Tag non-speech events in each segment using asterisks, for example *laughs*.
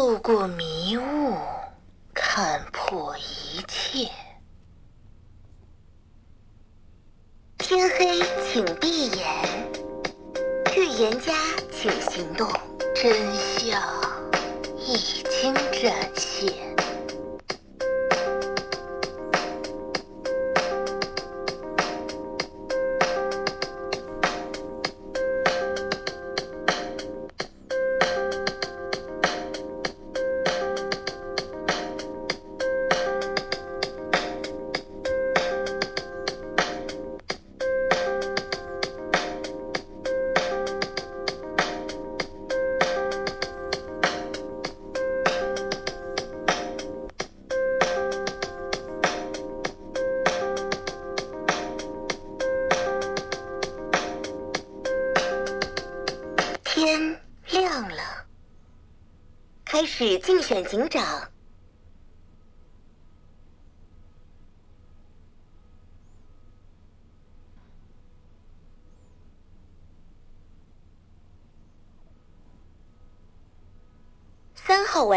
透过迷雾看破一切。天黑，请闭眼；预言家，请行动。真相已经展现。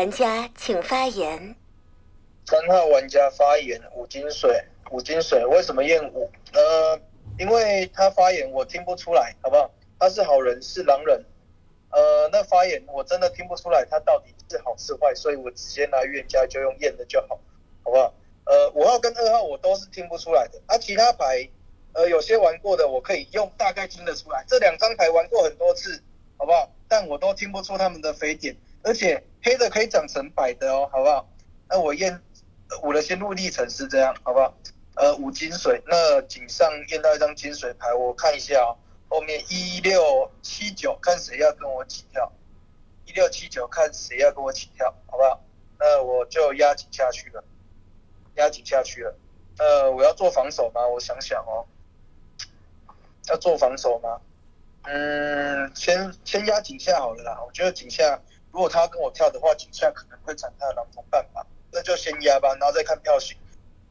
玩家请发言。三号玩家发言：五金水，五金水为什么验五？呃，因为他发言我听不出来，好不好？他是好人是狼人，呃，那发言我真的听不出来他到底是好是坏，所以我直接拿预言家就用验的就好，好不好？呃，五号跟二号我都是听不出来的，啊，其他牌，呃，有些玩过的我可以用大概听得出来，这两张牌玩过很多次，好不好？但我都听不出他们的非点，而且黑的可以长成白的哦，好不好？那我验我的心路历程是这样，好不好？呃，五金水，那井上验到一张金水牌，我看一下哦。后面一六七九，看谁要跟我起跳。一六七九，看谁要跟我起跳，好不好？那我就压紧下去了，压紧下去了。呃，我要做防守吗？我想想哦，要做防守吗？嗯，先先压井下好了啦。我觉得井下，如果他跟我跳的话，井下可能会产他的狼同伴吧。那就先压吧，然后再看票型。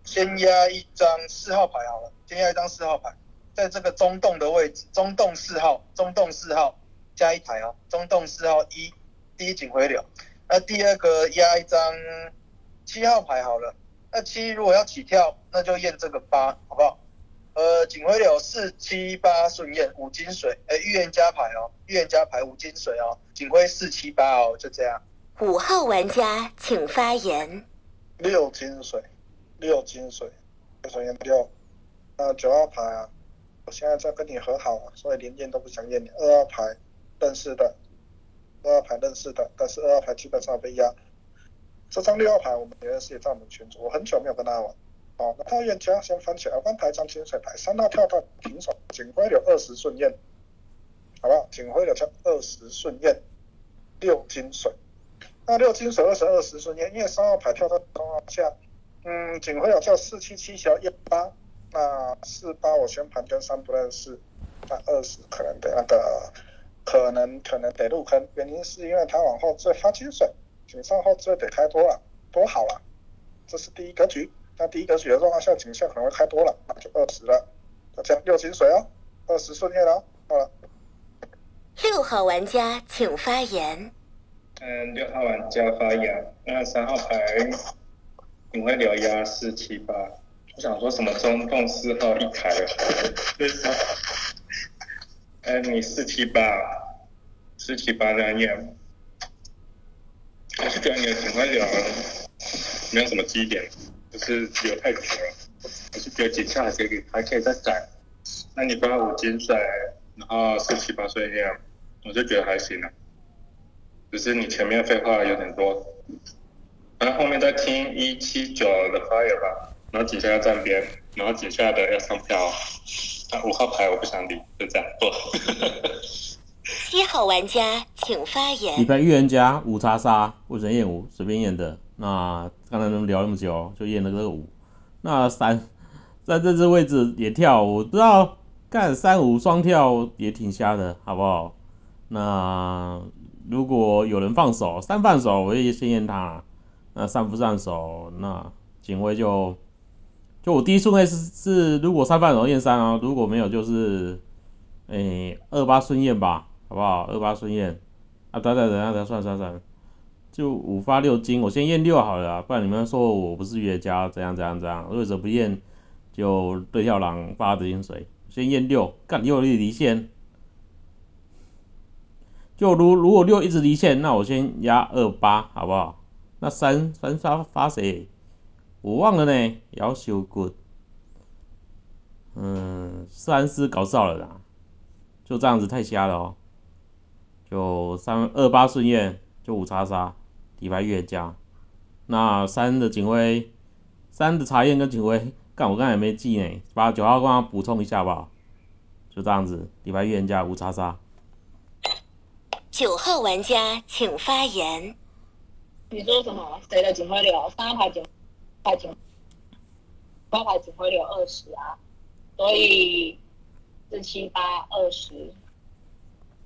先压一张四号牌好了，先压一张四号牌。在这个中洞的位置，中洞四号，中洞四号加一台哦，中洞四号一，第一警徽流。那第二个压一张七号牌好了，那七如果要起跳，那就验这个八，好不好？呃，警徽流四七八顺验五金水，呃，预言家牌哦，预言家牌五金水哦，警徽四七八哦，就这样。五号玩家请发言。六金水，六金水，六水验六，那九号牌啊。我现在在跟你和好啊，所以连验都不想验你。二号牌认识的，二号牌认识的，但是二号牌基本上被压。这张六号牌我们也是也在我们群组，我很久没有跟他玩。好，那他愿家先翻起来，翻牌张金水牌，三号跳到平手，警徽流二十顺验，好不好？警徽流跳二十顺验，六金水。那六金水二十二十顺验，因为三号牌跳到中号下，嗯，警徽有叫四七七小一八。那四八我先盘跟三不认识，那二十可能得那个，可能可能得入坑，原因是因为他往后追发金水，警上后追得开多了，多好了，这是第一格局。那第一格局的状况下，警下可能会开多了，那就二十了，就这样六金水哦，二十顺验了，好了。六号玩家请发言。嗯，六号玩家发言。那三号牌，你会留压四七八。我想说什么中洞四号一台，就是，哎，你四七八，四七八这样验，我是觉得你的警徽流没有什么基点，就是留太久了，我是觉得警下还可以还可以再改，那你发五金水，然后四七八碎验，我就觉得还行了，只是你前面废话有点多，然后后面再听一七九的 fire 吧。然后底下要站边，然后底下的要上票。啊，五号牌我不想理，就这样。七 *laughs* 号玩家请发言。你牌预言家五叉杀，为什么验五？随便验的。那刚才能聊那么久，就验了个五。那三在这只位置也跳，我不知道干三五双跳也挺瞎的，好不好？那如果有人放手，三放手，我也先验他。那上不上手，那警卫就。就我第一顺位是是，如果三放手验三啊，如果没有就是，诶二八顺验吧，好不好？二八顺验，啊等等等下等算算算，就五发六金，我先验六好了，不然你们说我不是预言家，怎样怎样怎样？为者不验？就对跳狼发的金水，先验六，干六一离线。就如如果六一直离线，那我先压二八，好不好？那三三发发谁？我忘了呢，要修 good。嗯，三是搞笑了啦，就这样子太瞎了哦。就三二八顺验，就五叉杀，底牌预言家。那三的警徽，三的查验跟警徽。但我刚才没记呢，把九号光补充一下吧，就这样子，底牌预言家五叉杀。九号玩家请发言。你说什么？谁的警徽流？三牌警牌警，八牌警徽流二十啊，所以四七八二十。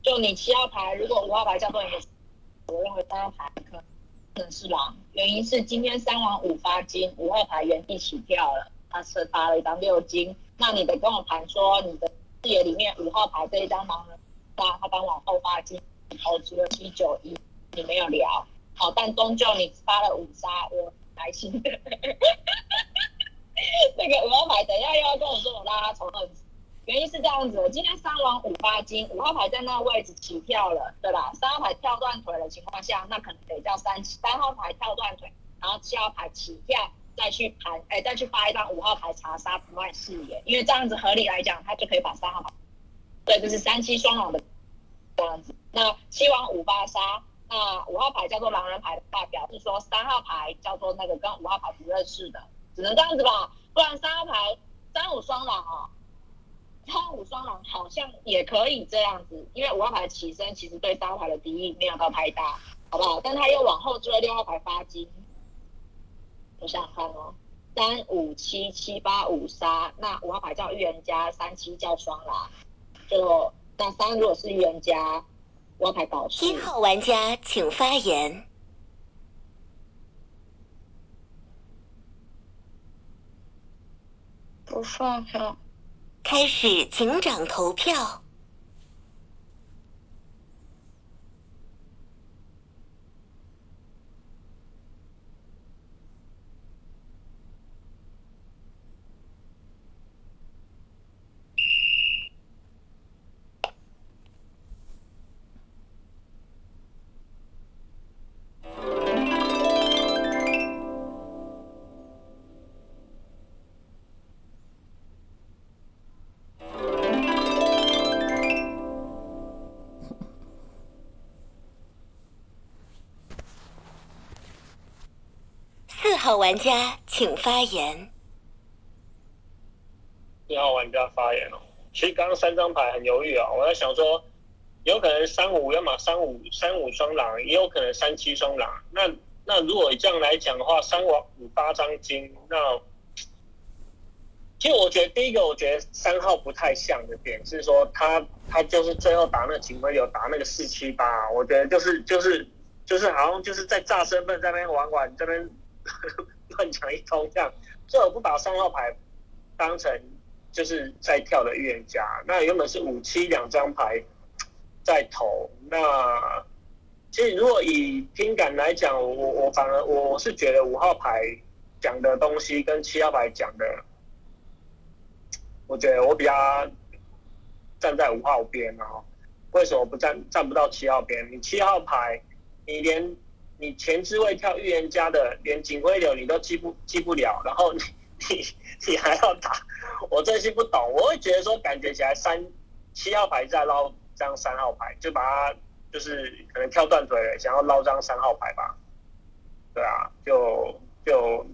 就你七号牌，如果五号牌叫做你的，我认为三号牌可能是狼，原因是今天三王五发金，五号牌原地起跳了。他是发了一张六金，那你得跟我谈说你的视野里面五号牌这一张狼人，那他刚往后发金，投资了七九一，你没有聊，好，但终究你发了五杀，我开心的。*laughs* 那个五号牌等一下又要跟我说我拉他仇恨，原因是这样子，今天三王五发金，五号牌在那个位置起跳了，对吧？三号牌跳断腿的情况下，那可能得叫三三号牌跳断腿，然后七号牌起跳。再去盘，哎，再去发一张五号牌查杀不外视野，因为这样子合理来讲，他就可以把三号牌，对，就是三七双狼的这样子。那七王五八杀，那五号牌叫做狼人牌的话，表示说三号牌叫做那个跟五号牌不认识的，只能这样子吧，不然三号牌三五双狼哦，三五双狼好像也可以这样子，因为五号牌起身其实对三号牌的敌意没有到太大，好不好？但他又往后追六号牌发金。我想看哦，三五七七八五杀，那五号牌叫预言家，三七叫双啦，就那三如果是预言家，一号玩家请发言。不放票。开始警长投票。玩家请发言。四号玩家发言哦。其实刚刚三张牌很犹豫啊，我在想说，有可能三五要么三五三五双狼，也有可能三七双狼。那那如果这样来讲的话，三王五八张金，那其实我觉得第一个，我觉得三号不太像的点是说，他他就是最后打那个警徽流，打那个四七八，我觉得就是就是就是好像就是在炸身份，在那边玩玩，这边。乱讲一通这样，所以我不把三号牌当成就是在跳的预言家。那原本是五七两张牌在投，那其实如果以听感来讲，我我反而我是觉得五号牌讲的东西跟七号牌讲的，我觉得我比较站在五号边哦。为什么不站站不到七号边？你七号牌，你连。你前置位跳预言家的，连警徽流你都记不记不了，然后你你你还要打，我真心不懂。我会觉得说，感觉起来三七号牌在捞张三号牌，就把它就是可能跳断腿了，想要捞张三号牌吧。对啊，就就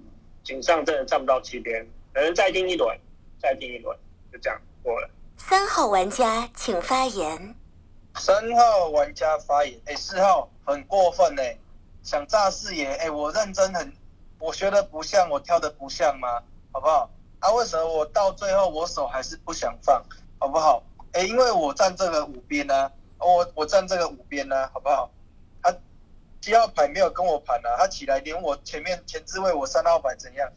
井上真的站不到七边，可能再盯一轮，再盯一轮，就这样过了。三号玩家请发言。三号玩家发言，哎，四号很过分呢。想炸视野，哎，我认真很，我学的不像，我跳的不像吗？好不好？啊，为什么我到最后我手还是不想放，好不好？哎，因为我站这个五边呢，我我站这个五边呢，好不好？他七号牌没有跟我盘啊，他起来连我前面前置位我三号牌怎样，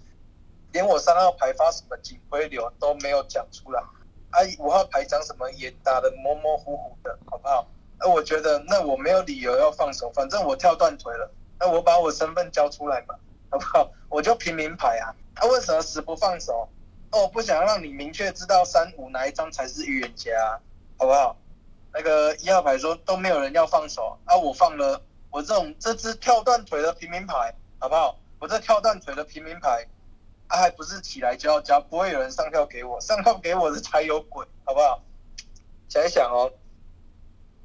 连我三号牌发什么警徽流都没有讲出来，啊，五号牌讲什么也打的模模糊糊的，好不好？那我觉得，那我没有理由要放手，反正我跳断腿了，那我把我身份交出来嘛，好不好？我就平民牌啊，他、为什么死不放手？哦，我不想让你明确知道三五哪一张才是预言家，好不好？那个一号牌说都没有人要放手啊，我放了我这种这只跳断腿的平民牌，好不好？我这跳断腿的平民牌，啊，还不是起来就要交，不会有人上票给我，上票给我的才有鬼，好不好？想一想哦，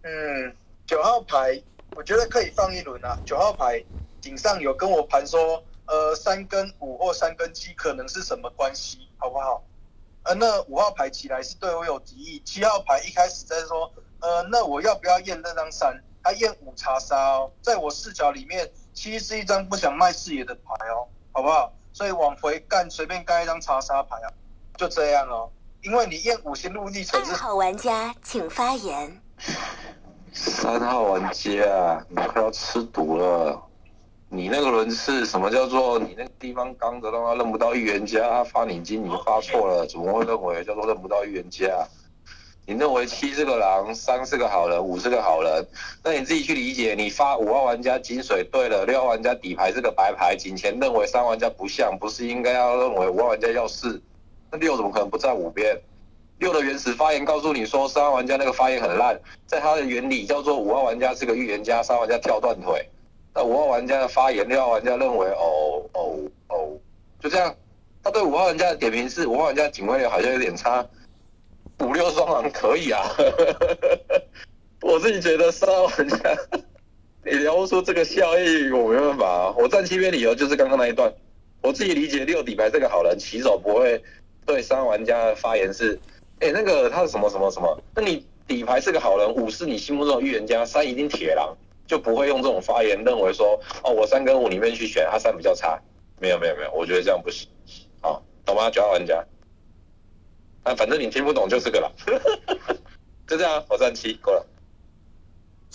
嗯，九号牌我觉得可以放一轮啊，九号牌顶上有跟我盘说，呃，三跟五或三跟七可能是什么关系，好不好？呃，那五号牌起来是对我有敌意，七号牌一开始在说，呃，那我要不要验那张三？他验五查杀哦，在我视角里面，七是一张不想卖视野的牌哦，好不好？所以往回干，随便干一张查杀牌啊，就这样哦。因为你验五星路逆城是二号玩家请发言。三号玩家，你快要吃毒了。你那个轮次，什么叫做你那个地方刚的让他认不到预言家，发你金你发错了，怎么会认为叫做认不到预言家？你认为七是个狼，三是个好人，五是个好人，那你自己去理解。你发五号玩家金水对了，六号玩家底牌是个白牌，警前认为三号玩家不像，不是应该要认为五号玩家要四？那六怎么可能不在五边？六的原始发言告诉你说，三号玩家那个发言很烂，在他的原理叫做五号玩家是个预言家，三号玩家跳断腿。那五号玩家的发言，六号玩家认为哦哦哦，就这样。他对五号玩家的点评是，五号玩家警卫流好像有点差，五六双狼可以啊。*laughs* 我自己觉得三号玩家，你聊不出这个效益，我没办法啊。我站七边理由就是刚刚那一段，我自己理解六底牌这个好人，起手不会对三号玩家的发言是，哎、那个他是什么什么什么？那你底牌是个好人，五是你心目中的预言家，三一定铁狼。就不会用这种发言认为说，哦，我三跟五里面去选，他三比较差。没有没有没有，我觉得这样不行。好，懂吗？九号玩家。啊，反正你听不懂就是个了。*laughs* 就这样，我站七，过了。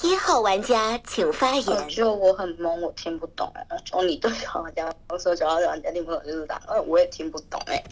一号玩家请发言。觉得我很懵，我听不懂哎。就你对号玩家说九号玩家听不懂就是这样，呃，我也听不懂哎。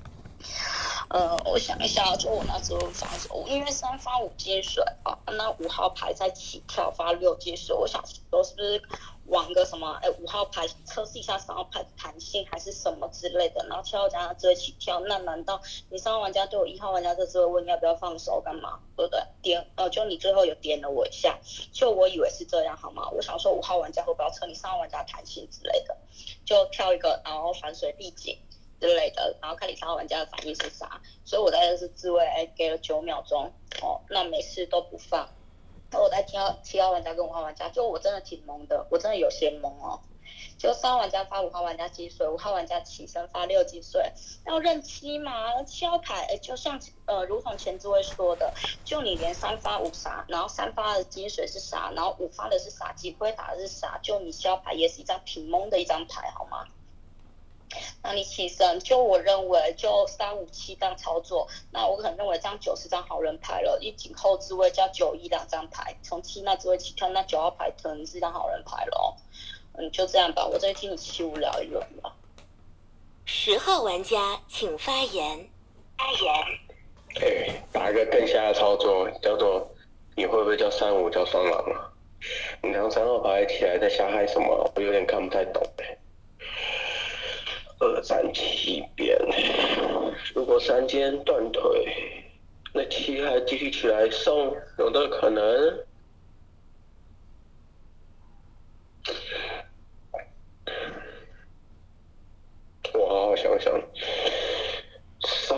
呃，我想一下，就我那时候想说，因为三发五金水啊，那五号牌在起跳发六金水，我想说是不是玩个什么？哎，五号牌测试一下三号牌的弹性还是什么之类的，然后七号玩家直接起跳，那难道你三号玩家对我一号玩家这次问要不要放手干嘛？对不对？点呃，就你最后有点了我一下，就我以为是这样好吗？我想说五号玩家会不要测你三号玩家弹性之类的，就跳一个，然后反水地景。之类的，然后看你三号玩家的反应是啥，所以我大概是自卫，哎，给了九秒钟，哦，那没事都不放，那我在七号七号玩家跟五号玩家，就我真的挺懵的，我真的有些懵哦，就三号玩家发五号玩家击碎，五号玩家起身发六击碎，要认七嘛，七号牌，哎，就像呃，如同前诸位说的，就你连三发五杀，然后三发的金水是啥，然后五发的是啥？几，不会打的是啥，就你七号牌也是一张挺懵的一张牌，好吗？那你起身，就我认为就三五七这样操作，那我可能认为这样九是张好人牌了，一紧后置位加九一两张牌，从七那置位起跳，那九号牌可能是张好人牌了哦。嗯，就这样吧，我再听你七五聊一轮吧。十号玩家请发言。发言。哎，打一个更瞎的操作，叫做你会不会叫三五叫双狼啊？你当三号牌起来在瞎嗨什么？我有点看不太懂哎。二战七边，如果三间断腿，那七还继续起来送，有这个可能？我好好想想，三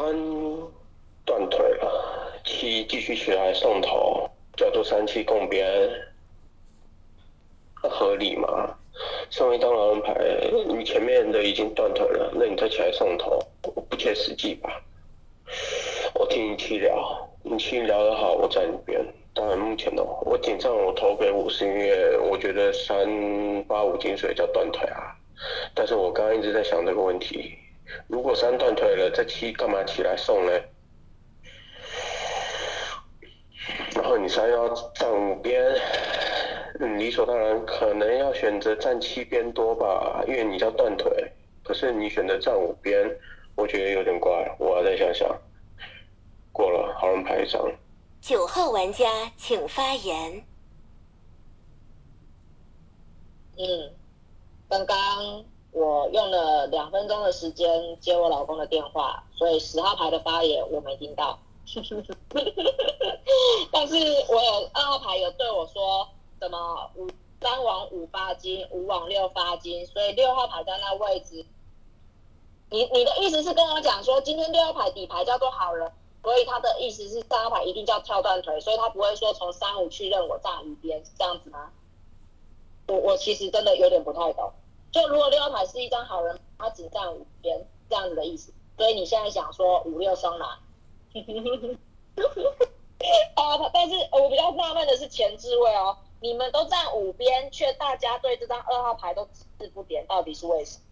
断腿了，七继续起来送头，叫做三七共边，合理吗？送一张狼人牌，你前面的已经断腿了，那你再起来送头，不切实际吧？我听你七聊，你七聊得好，我在你边。当然，目前的话，我紧张，我投给五是因为我觉得三八五金水叫断腿啊。但是我刚刚一直在想这个问题，如果三断腿了，这七干嘛起来送呢？然后你三要站五边，理所当然可能要选择站七边多吧，因为你叫断腿。可是你选择站五边，我觉得有点怪，我要再想想。过了，好人牌一张。九号玩家请发言。嗯，刚刚我用了两分钟的时间接我老公的电话，所以十号牌的发言我没听到。*laughs* 但是我有二号牌有对我说什么五三往五发金，五往六发金，所以六号牌在那位置。你你的意思是跟我讲说，今天六号牌底牌叫做好人，所以他的意思是三号牌一定叫跳断腿，所以他不会说从三五去认我站五边，是这样子吗？我我其实真的有点不太懂。就如果六号牌是一张好人，他只站五边这样子的意思，所以你现在想说五六双拿。啊，*laughs* 但是我比较纳闷的是前置位哦，你们都站五边，却大家对这张二号牌都字不点，到底是为什么？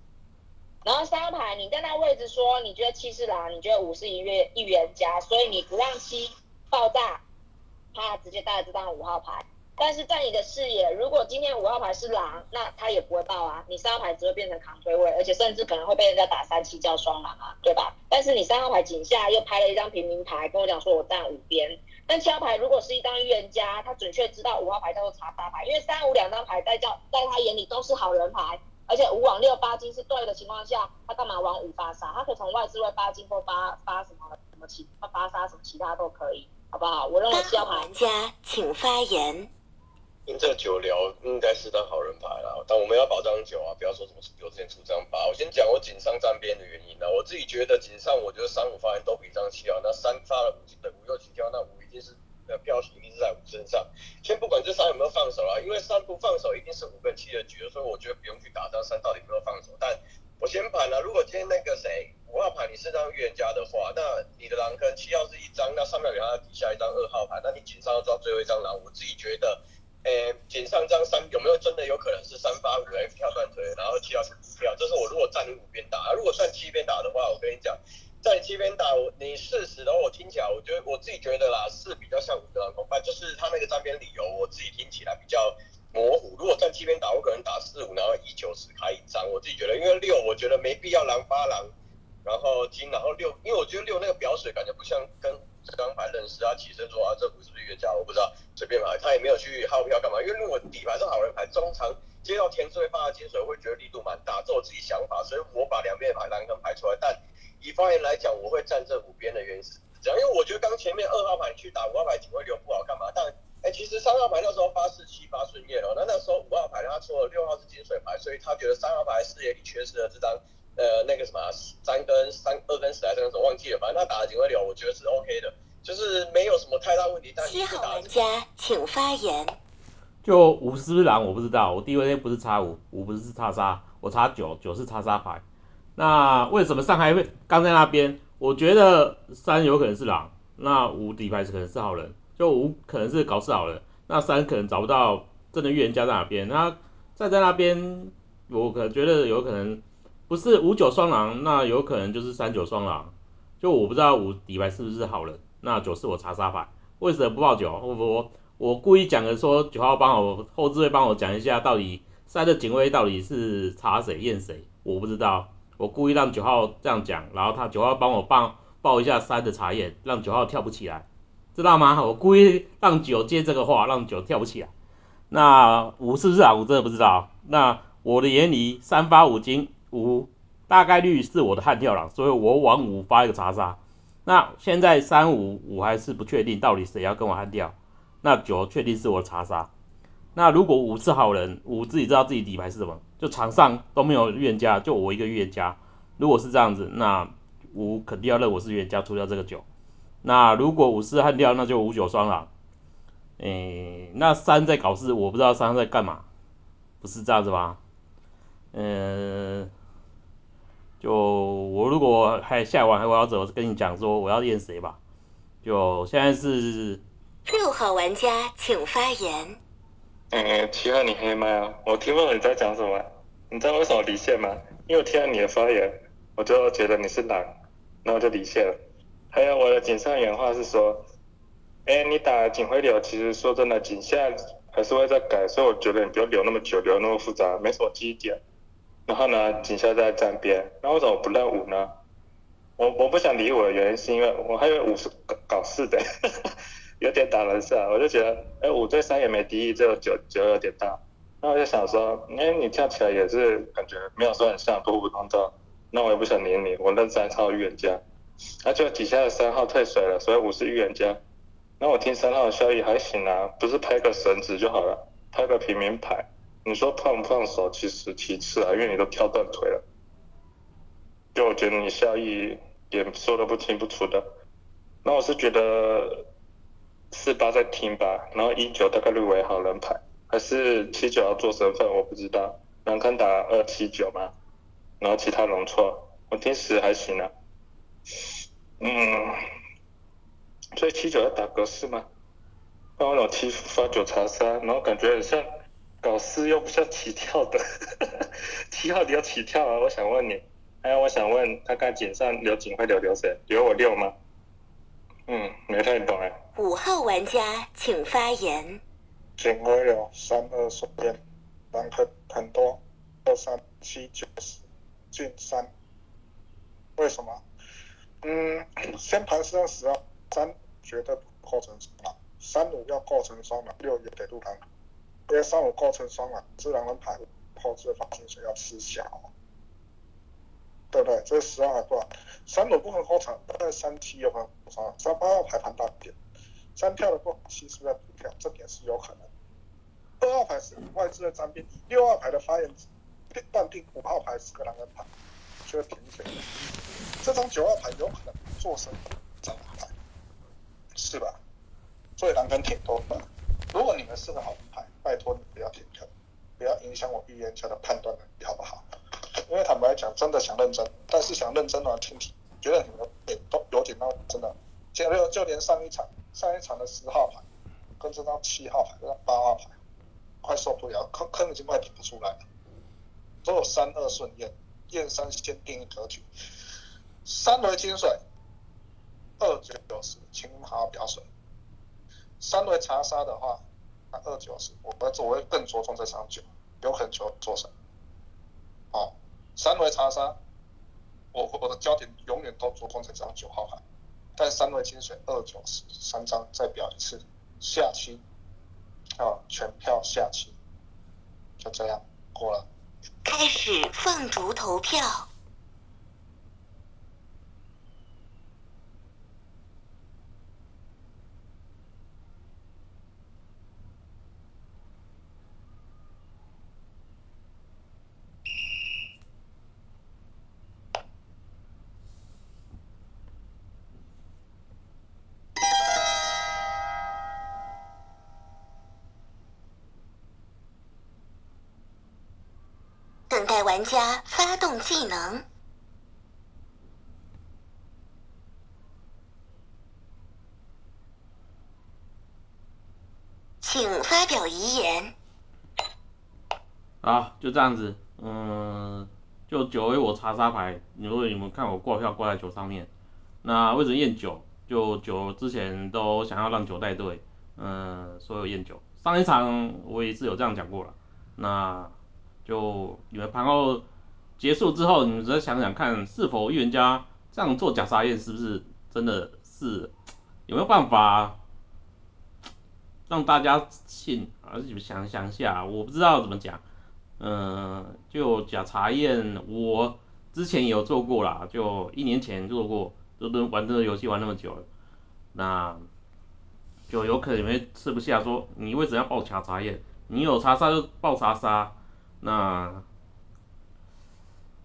然后三号牌你在那位置说，你觉得七是狼，你觉得五是一月预言家，所以你不让七爆炸，他直接带了这张五号牌。但是在你的视野，如果今天五号牌是狼，那他也不会爆啊，你三号牌只会变成扛推位，而且甚至可能会被人家打三七叫双狼啊，对吧？但是你三号牌井下又拍了一张平民牌，跟我讲说我站五边。但七号牌如果是一张预言家，他准确知道五号牌叫做查杀牌，因为三五两张牌在叫在他眼里都是好人牌，而且五往六八金是对的情况下，他干嘛往五发杀？他可以从外置位八金或八发什么什么其他发杀什么其他都可以，好不好？我认为七号牌玩家请发言。用这九聊应该是张好人牌啦，但我们要保张九啊，不要说什么有之前出张八。我先讲我锦上站边的原因呢，我自己觉得锦上我觉得三五发言都比张七好，那三发了五金的五又起跳，那五一定是呃票数一定是在五身上。先不管这三有没有放手啊，因为三不放手一定是五跟七的局，所以我觉得不用去打张三到底有没有放手。但我先盘了，如果今天那个谁五号牌你是张预言家的话，那你的狼坑七号是一张，那上面有他底下一张二号牌，那你锦上要抓最后一张狼，我自己觉得。诶，锦上张三有没有真的有可能是三发五 F 跳断腿，然后七号是五跳？这是我如果站你五边打，如果站七边打的话，我跟你讲，在七边打，你事实的话，我听起来，我觉得我自己觉得啦，是比较像五个狼同伴，就是他那个站边理由，我自己听起来比较模糊。如果站七边打，我可能打四五，然后一九十开一张，我自己觉得，因为六我觉得没必要狼八狼，然后金，然后六，因为我觉得六那个表水感觉不像跟。这张牌认识，他起身说啊，这不是不是冤家，我不知道，随便买，他也没有去耗票干嘛。因为如果底牌是好人牌，中长接到天会发的金水，会觉得力度蛮大，这我自己想法，所以我把两边牌栏杆排出来。但以发言来讲，我会站这五边的原因是这样，因为我觉得刚前面二号牌去打五号牌警徽流不好干嘛？但哎，其实三号牌那时候发四七发顺业了，那那时候五号牌他说了六号是金水牌，所以他觉得三号牌视野里缺失了这张。呃，那个什么，三跟三二跟十来三跟手忘记了，反正他打的警徽流，我觉得是 OK 的，就是没有什么太大问题。但七号玩家请发言。就我不知道，我第一位不是叉五，五不是叉杀，我叉九，九是叉杀牌。那为什么上海会刚在那边？我觉得三有可能是狼，那五底牌是可能是好人，就五可能是搞事好人，那三可能找不到真的预言家在哪边，那站在那边，我可觉得有可能。不是五九双狼，那有可能就是三九双狼。就我不知道五底牌是不是好人，那九是我查杀牌，为什么不报九？我我我故意讲的说九号帮我后置会帮我讲一下，到底三的警卫到底是查谁验谁？我不知道，我故意让九号这样讲，然后他九号帮我报报一下三的查验，让九号跳不起来，知道吗？我故意让九接这个话，让九跳不起来。那五是不是啊？我真的不知道。那我的眼里三发五金。五大概率是我的悍跳狼，所以我往五发一个查杀。那现在三五五还是不确定，到底谁要跟我悍跳？那九确定是我查杀。那如果五是好人，五自己知道自己底牌是什么，就场上都没有预言家，就我一个预言家。如果是这样子，那五肯定要认我是预言家，除掉这个九。那如果五是悍掉，那就五九双狼。诶，那三在搞事，我不知道三在干嘛，不是这样子吧？嗯。就我如果还下完还我要走，跟你讲说我要验谁吧。就现在是六号玩家请发言。嗯，七号你黑麦啊？我听不懂你在讲什么。你知道为什么离线吗？因为我听到你的发言，我就觉得你是狼，然后就离线了。还有我的警上原话是说，哎，你打警徽流，其实说真的，警下还是会再改，所以我觉得你不要留那么久，留那么复杂，没什么记忆点。然后呢，警下在站边，那为什么不认五呢？我我不想理我的原因是因为我还以为五是搞搞事的，有点打人设，我就觉得，哎，五对三也没敌意，只有九九有点大。那我就想说，哎，你跳起来也是感觉没有说很像普普通通，那我也不想黏你，我认三号预言家，那就底下的三号退水了，所以五是预言家。那我听三号的效益还行啊，不是拍个绳子就好了，拍个平民牌。你说胖不胖手其实其次啊，因为你都跳断腿了。就我觉得你效益也说的不清不楚的。那我是觉得四八在听吧，然后一九大概率为好人牌，还是七九要做身份我不知道。南坑打二七九吗，然后其他容错，我听十还行啊。嗯。所以七九要打格式吗？那我有七发九查三，然后感觉很像搞事又不像起跳的，*laughs* 七号你要起跳啊！我想问你，还有我想问他刚井上留警会留留谁？留我六吗？嗯，没太懂哎。五号玩家请发言。警徽有三二手电，蓝很很多，二三七九十进三，为什么？嗯，先盘是用十二。三绝对不构成双狼，三五要构成双狼，六也得入狼，因为三五构成双狼，自然人牌后置发金水要吃小，对不对？这是十二还不三五不能构成，但三七有可能构成，三八号牌盘大一点，三票的不七是不是不票？这点是有可能。二号牌是外置的沾边，六号牌的发言断定五号牌是个狼人牌，就会平水。这张九号牌有可能做成张牌。是吧？所以狼人挺多的。如果你们是个好牌，拜托你不要停票，不要影响我预言家的判断能力，好不好？因为坦白讲，真的想认真，但是想认真的话，听听，觉得你们也都有点那真的。就就连上一场上一场的十号牌，跟这张七号牌、这张八号牌，快受不了，坑坑已经快顶不出来了。都有三二顺验，验三先定格局，三为金水。二九十，请好好表水。三轮查杀的话，二九十，我我会更着重这张九，有可能求做什？好，三轮查杀，我我的焦点永远都着重这张九号牌。但三轮金水二九十三张再表一次，下期，啊，全票下期，就这样过了。开始放逐投票。等待玩家技能，请发表遗言。好，就这样子，嗯，就九 A 我查杀牌，如果你们看我挂票挂在九上面，那为什么验九？就九之前都想要让九带队，嗯，所有验九。上一场我也是有这样讲过了，那。就你们盘后结束之后，你们再想想看，是否预言家这样做假沙验是不是真的是 *tsk* 有没有办法让大家信？而且想想一下，我不知道怎么讲。嗯，就假茶验，我之前有做过啦，就一年前做过，都都玩这个游戏玩那么久了，那就有可能会吃不下。说你为什么要报假茶验？你有查杀就报查杀。那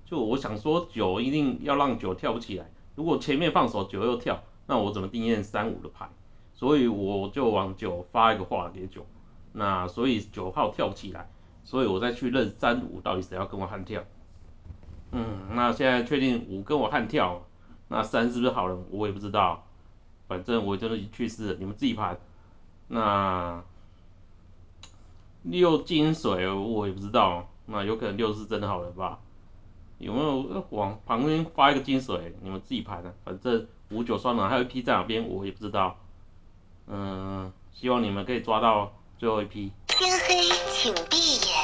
就我想说，九一定要让九跳不起来。如果前面放手九又跳，那我怎么定验三五的牌？所以我就往九发一个化蝶九。那所以九号跳不起来，所以我再去认三五到底谁要跟我悍跳？嗯，那现在确定五跟我悍跳，那三是不是好人？我也不知道。反正我真的去世了，你们自己盘。那。六金水我也不知道，那有可能六是真的好人吧？有没有往旁边发一个金水？你们自己排的，反正五九双狼还有一批在哪边我也不知道。嗯，希望你们可以抓到最后一批。天黑，请闭眼。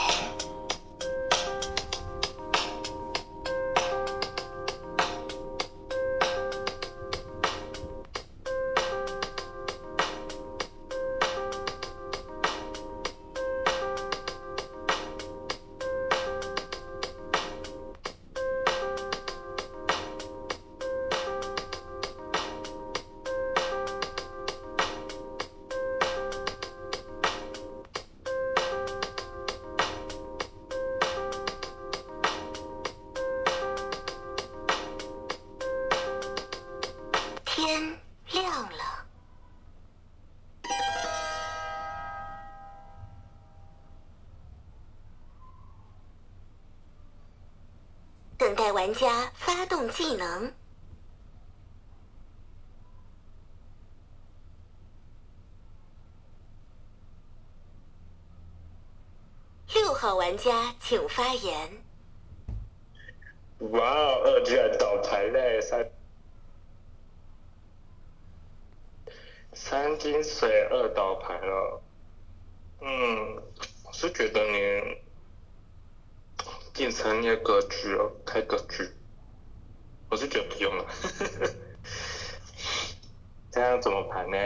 家请发言。哇哦，二居然倒牌嘞，三三金水二倒牌了。嗯，我是觉得你变成那格局哦，开格局，我是觉得不用了。*laughs* 这样怎么盘呢？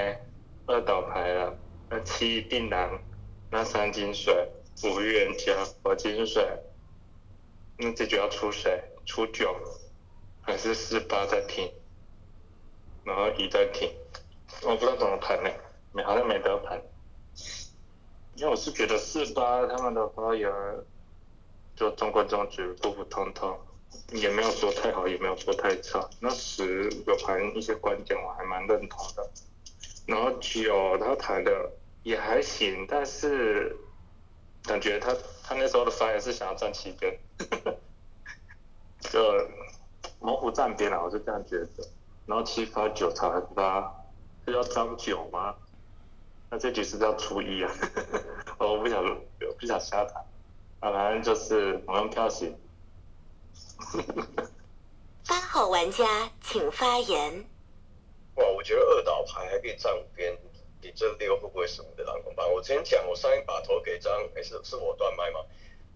二倒牌了，那七定狼，那三金水，五预言家，我金水，那这局要出谁？出九，还是四八再停，然后一再停，我不知道怎么盘呢，没好像没得盘。因为我是觉得四八他们的发言就中规中矩、普普通通，也没有说太好，也没有说太差。那十有盘一些观点我还蛮认同的，然后九他谈的也还行，但是感觉他他那时候的发言是想要站七边，*laughs* 就模糊站边了，我就这样觉得。然后七发九查八是要张九吗？那这局是要初一啊，*laughs* 我不想我不想瞎谈，啊，反正就是我用票型。*laughs* 八号玩家请发言。哇，我觉得二倒牌还可以站五边，你这六会不会是我的狼吧？我之前讲，我上一把投给张，哎是是我断麦吗？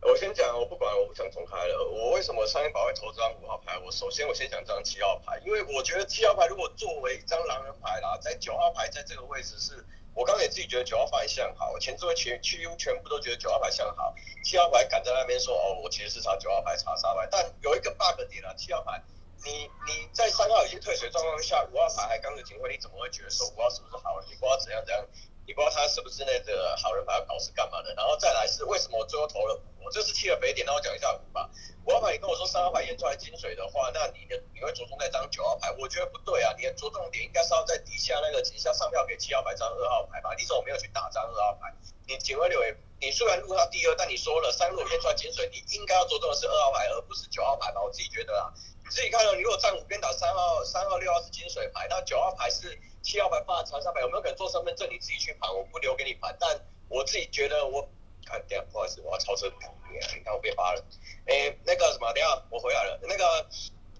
我先讲，我不管，我不想重开了。我为什么上一把会投这张五号牌？我首先我先讲这张七号牌，因为我觉得七号牌如果作为一张狼人牌啦，在九号牌在这个位置是，我刚刚也自己觉得九号牌像好，前置位全区全部都觉得九号牌像好，七号牌敢在那边说哦，我其实是查九号牌查杀牌，但有一个 bug 点啊，七号牌。你你在三号已经退水状况下，五号牌还刚着警徽，你怎么会觉得说五号是不是好人？你不知道怎样怎样，你不知道他是不是那个好人牌要搞是干嘛的？然后再来是为什么我最后投了五？我这是弃了北点，那我讲一下五吧。五号牌，你跟我说三号牌验出来金水的话，那你的你会着重在张九号牌？我觉得不对啊，你的着重点应该是要在底下那个底下上票给七号牌张二号牌吧？你怎么没有去打张二号牌？你警徽流也，你虽然录他第二，但你说了三路验出来金水，你应该要着重的是二号牌，而不是九号牌吧？我自己觉得啊。自己看了，你如果站五边打三号、三号、六号是金水牌，那九号牌是七号牌放在长沙牌，有没有可能做身份证？你自己去盘，我不留给你盘。但我自己觉得，我看等下不好意思，我要超车，你看我被罚了。哎，那个什么，等下我回来了。那个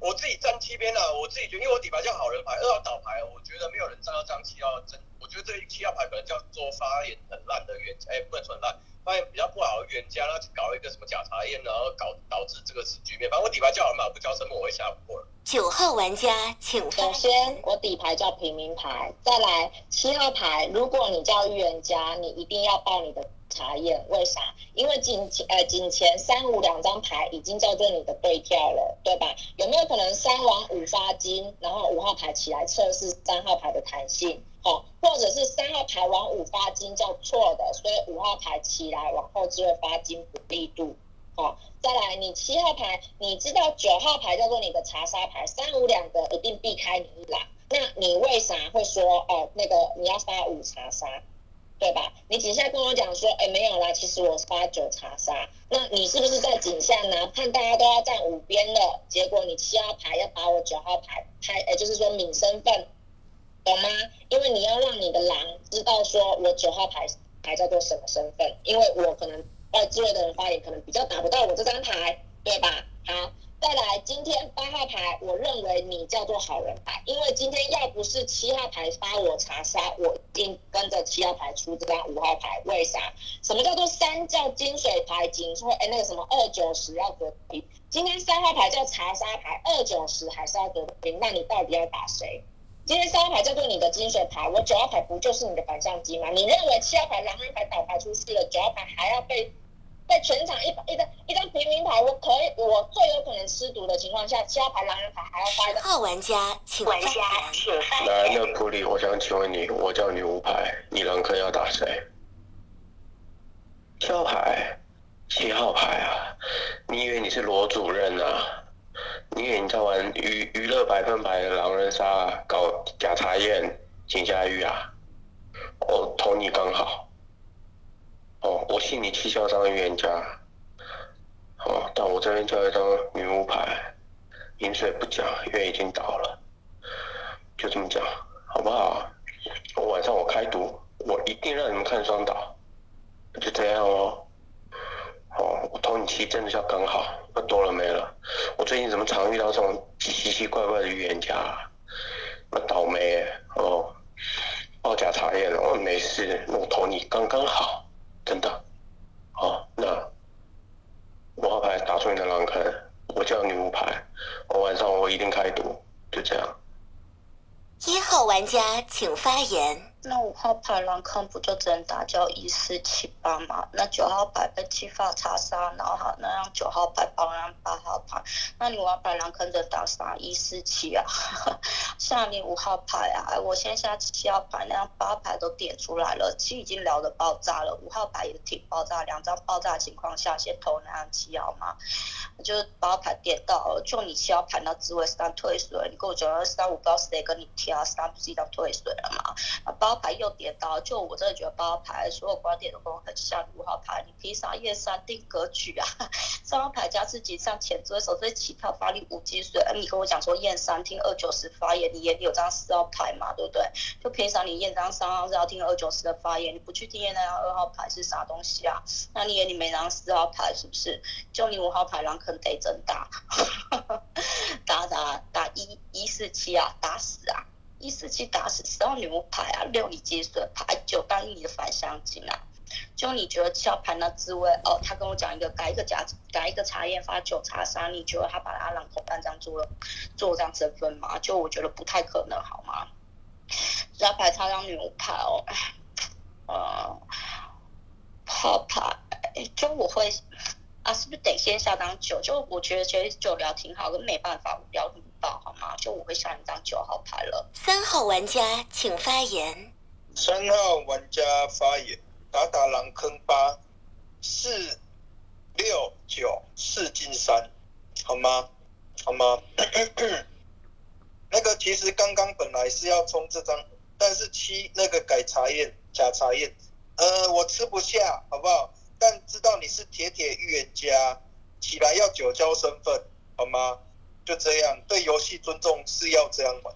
我自己站七边啊，我自己觉得，因为我底牌叫好人牌，二号倒牌，我觉得没有人站到张七号真，我觉得这七号牌可能叫做发言很烂的原，哎，不能说很烂。发言比较不好的冤家，然后搞一个什么假查验，然后搞导致这个死局面。反正我底牌叫好嘛，不叫什么我会下不过了。九号玩家请首先，我底牌叫平民牌，再来七号牌。如果你叫预言家，你一定要报你的查验。为啥？因为仅前呃仅前三五两张牌已经叫做你的对跳了，对吧？有没有可能三王五发金，然后五号牌起来测试三号牌的弹性？好，或者是三号牌往五发金叫错的，所以五号牌起来往后就会发金不力度。好，再来你七号牌，你知道九号牌叫做你的查杀牌，三五两的一定避开你一栏。那你为啥会说哦那个你要发五查杀，你底下跟我讲说，哎没有啦，其实我是八九查杀，那你是不是在井下呢？看大家都要站五边了，结果你七号牌要把我九号牌拍，哎就是说抿身份。懂吗？因为你要让你的狼知道说，我九号牌牌叫做什么身份，因为我可能外置位的人发言可能比较打不到我这张牌，对吧？好，再来，今天八号牌，我认为你叫做好人牌，因为今天要不是七号牌发我查杀，我一定跟着七号牌出这张五号牌，为啥？什么叫做三叫金水牌？仅说哎那个什么二九十要隔平，今天三号牌叫查杀牌，二九十还是要隔平，那你到底要打谁？今天三号牌叫做你的金水牌，我九号牌不就是你的反向机吗？你认为七号牌狼人牌倒牌出去了，九号牌还要被在全场一一张一张平民牌，我可以我最有可能吃毒的情况下，七号牌狼人牌还要发一个。号玩家请玩家请来，那普里，我想请问你，我叫你五牌，你狼坑要打谁？七号牌，七号牌啊！你以为你是罗主任啊？你以为你在玩娱娱乐百分百的狼人杀搞假查验，请下狱啊！我投你刚好。哦，我信你七嚣张预言家。哦，但我这边叫一张女巫牌，饮水不讲，因为已经倒了，就这么讲，好不好？我晚上我开赌，我一定让你们看双倒，就这样哦。哦，我投你七真的叫刚好，那多了没了。我最近怎么常遇到这种奇奇怪怪的预言家、啊？那倒霉哦，报假查验了，我没事，那我投你刚刚好，真的。哦，那五号牌打出你的狼坑，我叫女巫牌，我晚上我一定开赌，就这样。一号玩家请发言。那五号牌狼坑不就只能打叫一四七八吗？那九号牌被七发查杀，然后好，那让九号牌帮让八号牌，那你五号牌狼坑就打啥一四七啊？*laughs* 下你五号牌啊！哎我先下七号牌，那样八牌都点出来了，七已经聊的爆炸了，五号牌也挺爆炸，两张爆炸情况下，先投那张七号嘛，就八号牌点到，就你七号牌那滋味三退水，你跟我讲三五不知道谁跟你挑，三不是一张退水了嘛？啊八。八牌又跌倒，就我真的觉得八牌所有观点都跟我很像。五号牌，你凭啥夜三定格局啊？*laughs* 三号牌加自己上前追手，最起跳发力五击水。你跟我讲说验三听二九十发言，你眼里有张四号牌嘛？对不对？就凭啥你验张三号是要听二九十的发言，你不去听验那张二号牌是啥东西啊？那你眼里没张四号牌是不是？就你五号牌狼坑得真大，*laughs* 打打打一一四七啊，打死啊！一四七打死十号女巫牌啊，六你接水牌，九当你的反香精啊。就你觉得七号牌那滋味哦？他跟我讲一个改一个假改一个茶叶发九茶三，你觉得他把他狼头半张做了做这样身份吗？就我觉得不太可能，好吗？十号牌插张女巫牌哦，呃，号牌就我会啊，是不是得先下张九？就我觉得其实九聊挺好，跟没办法，聊好吗？就我会下一张九号牌了。三号玩家请发言。三号玩家发言，打打狼坑八，四六九四进三，好吗？好吗？*clears throat* 那个其实刚刚本来是要冲这张，但是七那个改查验假查验，呃，我吃不下，好不好？但知道你是铁铁预言家，起来要九交身份，好吗？就这样，对游戏尊重是要这样玩，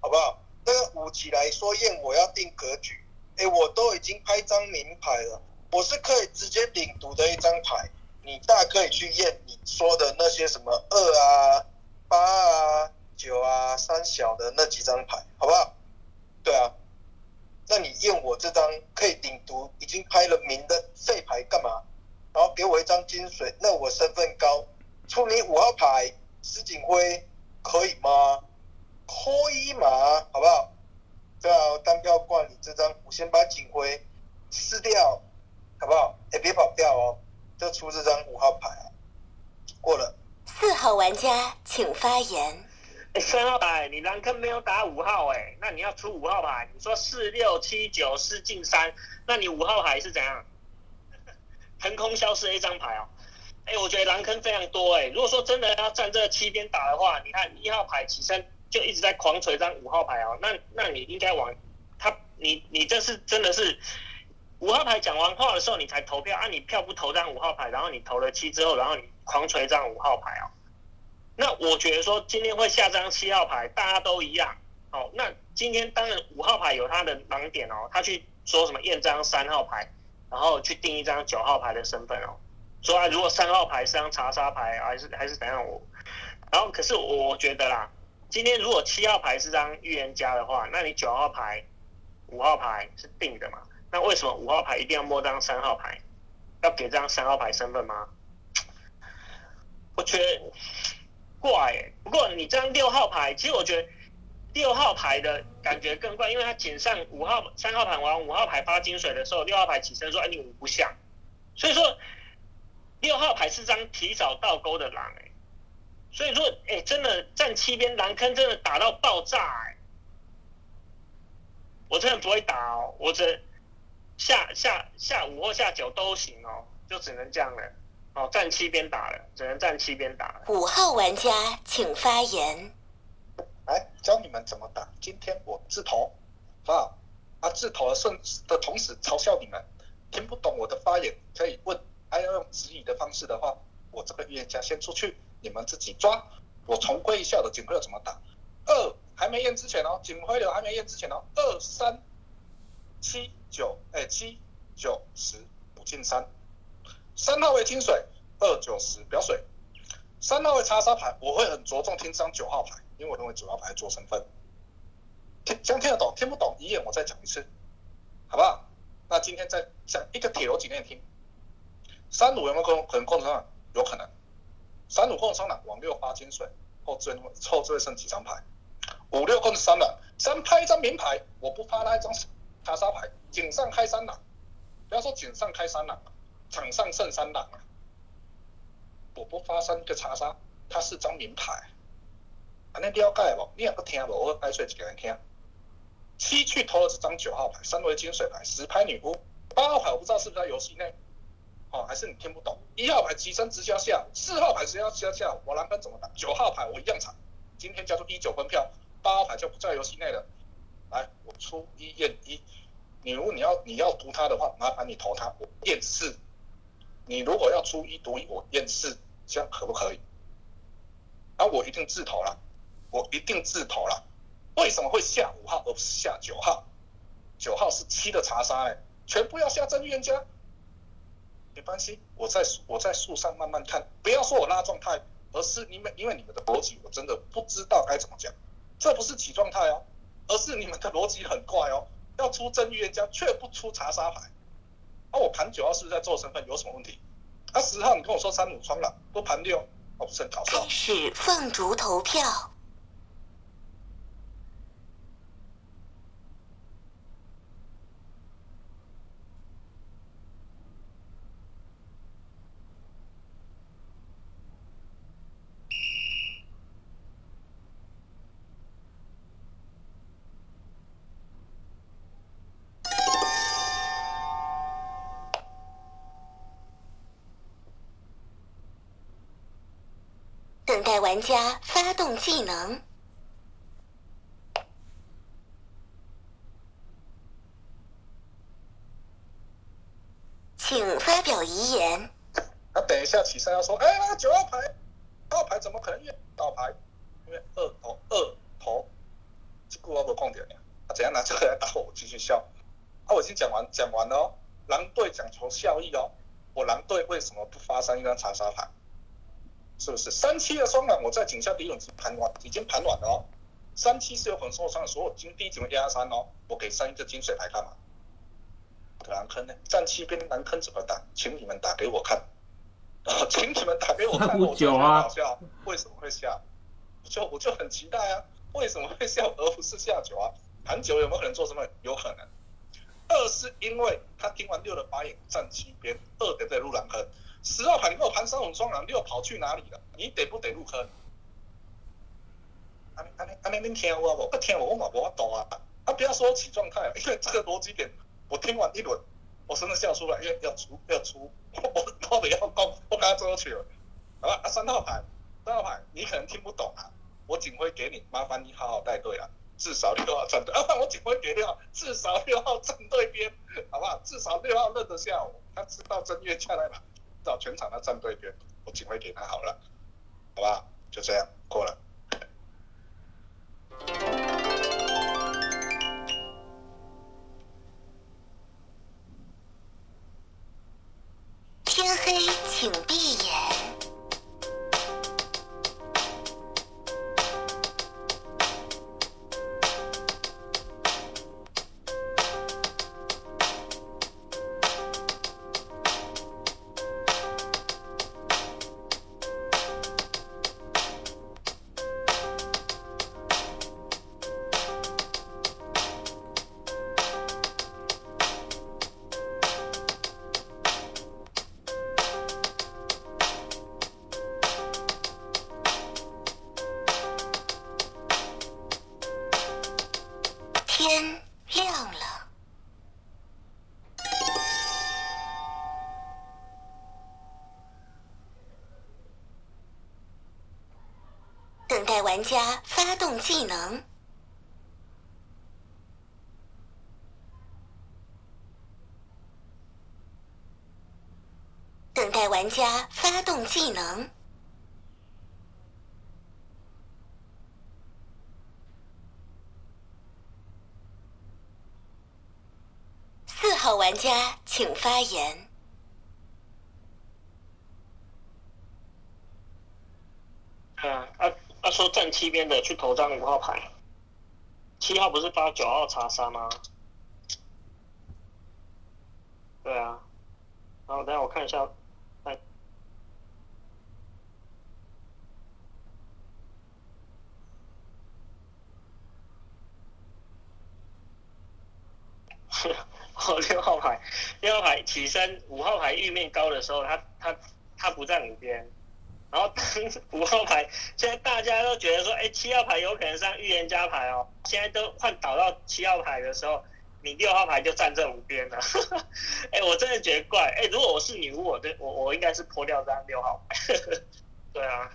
好不好？那个五起来说验我要定格局，哎，我都已经拍张名牌了，我是可以直接领读的一张牌，你大可以去验你说的那些什么二啊、八啊、九啊、三小的那几张牌，好不好？对啊，那你验我这张可以领读，已经拍了名的废牌干嘛？然后给我一张金水，那我身份高，出你五号牌。石景辉可以吗？可以吗？好不好？对啊，单票冠你这张，我先把景辉撕掉，好不好？哎，别跑掉哦，就出这张五号牌，过了。四号玩家请发言。哎，三号牌，你狼坑没有打五号哎，那你要出五号牌。你说四六七九四进三，那你五号牌是怎样？*laughs* 腾空消失一张牌哦。哎，我觉得狼坑非常多哎。如果说真的要站这七边打的话，你看一号牌起身就一直在狂锤张五号牌哦，那那你应该往他，你你这是真的是五号牌讲完话的时候你才投票啊？你票不投张五号牌，然后你投了七之后，然后你狂锤张五号牌哦。那我觉得说今天会下张七号牌，大家都一样哦。那今天当然五号牌有他的盲点哦，他去说什么验张三号牌，然后去定一张九号牌的身份哦。说啊，如果三号牌是张查杀牌，还是还是怎样？我，然后可是我觉得啦，今天如果七号牌是张预言家的话，那你九号牌、五号牌是定的嘛？那为什么五号牌一定要摸张三号牌？要给这张三号牌身份吗？我觉得怪。不过你这张六号牌，其实我觉得六号牌的感觉更怪，因为他井上五号、三号牌完五号牌发金水的时候，六号牌起身说：“哎，你五不像。”所以说。六号牌是张提早倒钩的狼哎，所以说哎，真的站七边狼坑真的打到爆炸哎，我真的不会打哦，我只下下下五或下九都行哦，就只能这样了哦，站七边打了，只能站七边打了。五号玩家请发言。来教你们怎么打，今天我自投，啊啊自投的顺的同时嘲笑你们，听不懂我的发言可以问。还要用指引的方式的话，我这个预言家先出去，你们自己抓。我重归一下的警徽流怎么打？二还没验之前哦，警徽流还没验之前哦，二三七九哎七九十五进三，三号为金水，二九十表水，三号为查杀牌，我会很着重听这张九号牌，因为我认为九号牌做身份。听这样听得懂，听不懂一眼我再讲一次，好不好？那今天再讲一个铁逻辑给你听。三五有没有可能可能共同上有可能？三五共商档往六发金水，后置后置剩几张牌？五六共三档，三拍一张名牌，我不发那一张查杀牌，井上开三档，不要说井上开三档，场上剩三档啊，我不发三个查杀，它是张名牌，安尼了解无？你也不听无？我解说一个人听。七去偷了这张九号牌，三围金水牌，十拍女巫，八号牌我不知道是不是在游戏内，哦，还是你听不懂？一号牌起身直销下，四号牌直接下下，我蓝分怎么打？九号牌我一样惨，今天叫做一九分票，八号牌就不在游戏内了。来，我出一验一，你如果你要你要读它的话，麻烦你投它，我验四。你如果要出一读一，我验四，这样可不可以？啊，我一定自投了，我一定自投了。为什么会下五号而不是下九号？九号是七的查杀哎，全部要下真预言家。没关系，我在我在树上慢慢看，不要说我拉状态，而是你们因为你们的逻辑我真的不知道该怎么讲，这不是起状态哦，而是你们的逻辑很怪哦，要出真预言家却不出查杀牌。啊，我盘九号是不是在做身份有什么问题？啊，十号你跟我说三五双了，都盘六，哦不是很搞笑。开始放逐投票。等待玩家发动技能，请发表遗言。那等一下起身要说，哎，那九号牌，九号牌怎么可能越倒牌？因为二头二头，这个我没空点呀。啊，怎样拿这个来打我？继续笑。啊，我已经讲完讲完了哦。狼队讲求效益哦。我狼队为什么不发生一张长沙牌？是不是三七的双狼？我在井下第一轮盘完，已经盘完了哦。三七是有可能受伤的，所有金第一轮压三哦。我给三一个金水牌干嘛？蓝坑呢？战七边蓝坑怎么打？请你们打给我看。哦，*laughs* 请你们打给我看。我九啊。搞笑，为什么会下？就我就很期待啊，为什么会下而不是下九啊？盘九有没有可能做什么？有可能。二是因为他听完六的八眼，站七边，二得在入蓝坑。十号牌你给我盘三五双狼，六跑去哪里了？你得不得入坑？安安安安，你听我不？不听我，我嘛无法懂啊！啊，不要说起状态，因为这个逻辑点，我听完一轮，我真的笑出来，因为要出要出，我到底要攻，我刚刚做去了，好吧？啊，三号牌，三号牌，你可能听不懂啊，我警徽给你，麻烦你好好带队啊，至少六号站队，*laughs* 啊，我警徽给六号，至少六号站队边，好不好？至少六号认得下我，他知道正月下来嘛。到全场的战队边，我警徽给他好了，好吧？就这样过了。天黑，请闭眼。请发言。啊，啊啊，说站七边的去投张五号牌，七号不是发九号查杀吗？对啊，然后等下我看一下，哎，哦，六号牌，六号牌起牌玉面高的时候，他他他不在五边，然后五号牌，现在大家都觉得说，哎，七号牌有可能上预言家牌哦，现在都换倒到七号牌的时候，你六号牌就站这五边了，*laughs* 哎，我真的觉得怪，哎，如果我是女巫，我的我我应该是破掉这张六号牌，*laughs* 对啊，